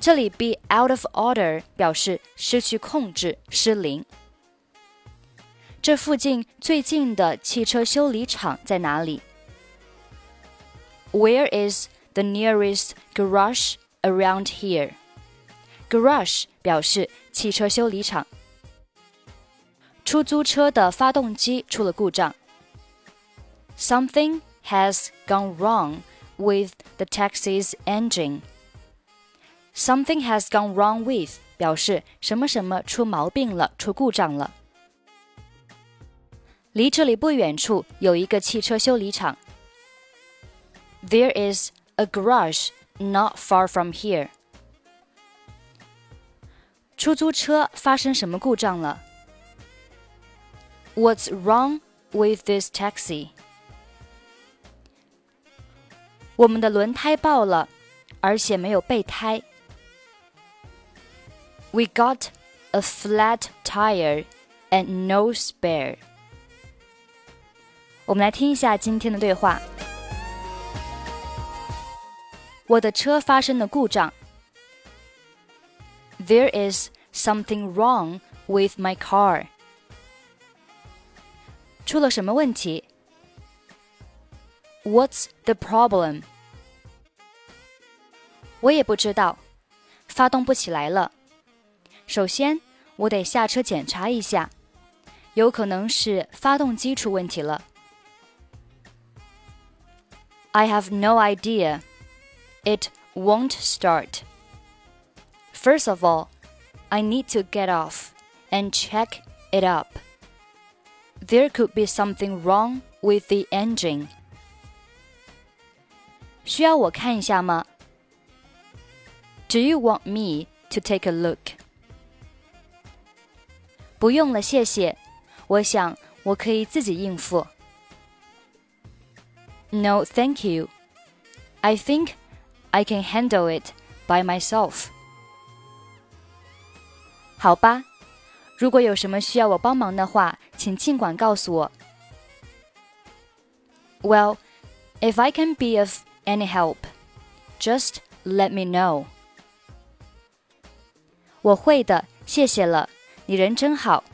这里 be out of order 表示失去控制、失灵。这附近最近的汽车修理厂在哪里？Where is the nearest garage around here? Garage 表示汽车修理厂。出租车的发动机出了故障。Something has gone wrong with the taxi's engine. Something has gone wrong with 表示什么什么出毛病了，出故障了。离这里不远处有一个汽车修理厂。There is a garage not far from here. 出租车发生什么故障了？What's wrong with this taxi? 我们的轮胎爆了，而且没有备胎。 We got a flat tire and no spare. 我们来听一下今天的对话。我的车发生了故障。There is something wrong with my car. 出了什么问题？What's the problem? 我也不知道，发动不起来了。 首先，我得下车检查一下，有可能是发动机出问题了。I have no idea. It won't start. First of all, I need to get off and check it up. There could be something wrong with the engine. 需要我看一下吗？Do you want me to take a look? 不用了，谢谢。我想我可以自己应付。No, thank you. I think I can handle it by myself. 好吧，如果有什么需要我帮忙的话，请尽管告诉我。Well, if I can be of any help, just let me know. 我会的，谢谢了。 你人真好。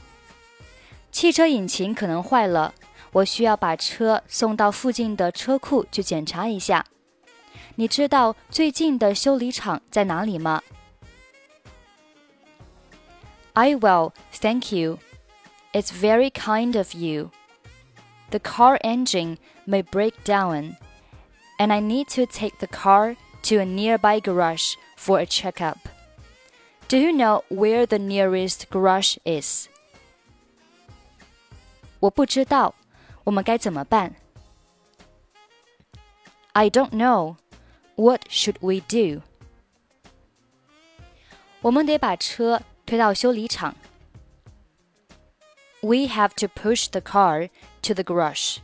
汽车引擎可能坏了，我需要把车送到附近的车库去检查一下。你知道最近的修理厂在哪里吗？I will, thank you. It's very kind of you. The car engine may break down, and I need to take the car to a nearby garage for a checkup. Do you know where the nearest garage is? 我不知道，我们该怎么办？I don't know. What should we do? 我们得把车推到修理厂。We have to push the car to the garage.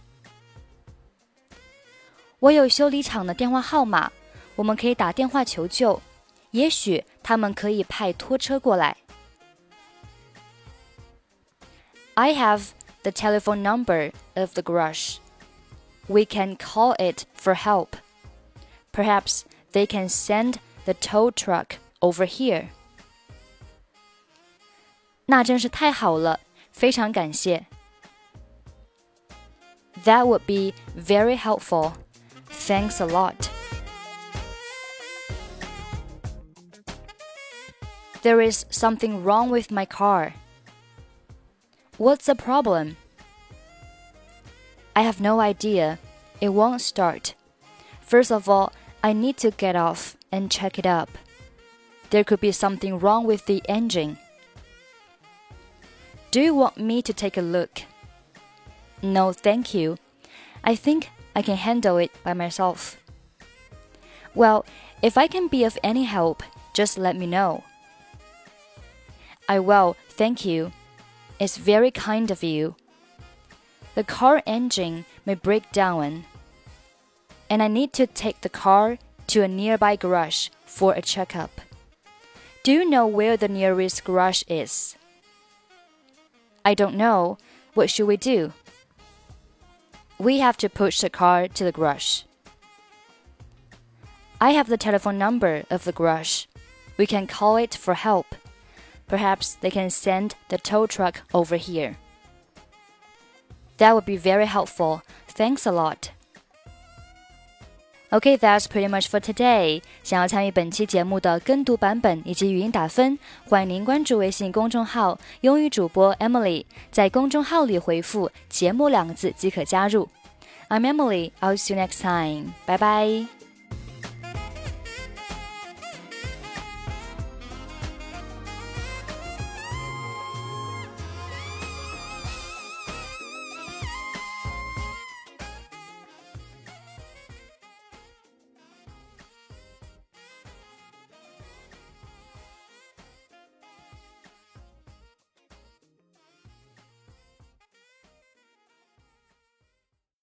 我有修理厂的电话号码，我们可以打电话求救。 也许他们可以派拖车过来。I have the telephone number of the garage. We can call it for help. Perhaps they can send the tow truck over here. 那真是太好了，非常感谢。That would be very helpful. Thanks a lot. There is something wrong with my car. What's the problem? I have no idea. It won't start. First of all, I need to get off and check it up. There could be something wrong with the engine. Do you want me to take a look? No, thank you. I think I can handle it by myself. Well, if I can be of any help, just let me know. I will, thank you. It's very kind of you. The car engine may break down, and I need to take the car to a nearby garage for a checkup. Do you know where the nearest garage is? I don't know. What should we do? We have to push the car to the garage. I have the telephone number of the garage. We can call it for help. Perhaps they can send the tow truck over here. That would be very helpful. Thanks a lot. Okay, that's pretty much for today. 想要参与本期节目的跟读版本以及语音打分，欢迎您关注微信公众号“英语主播 Emily”，在公众号里回复“节目”两个字即可加入。I'm Emily. I'll see you next time. Bye bye.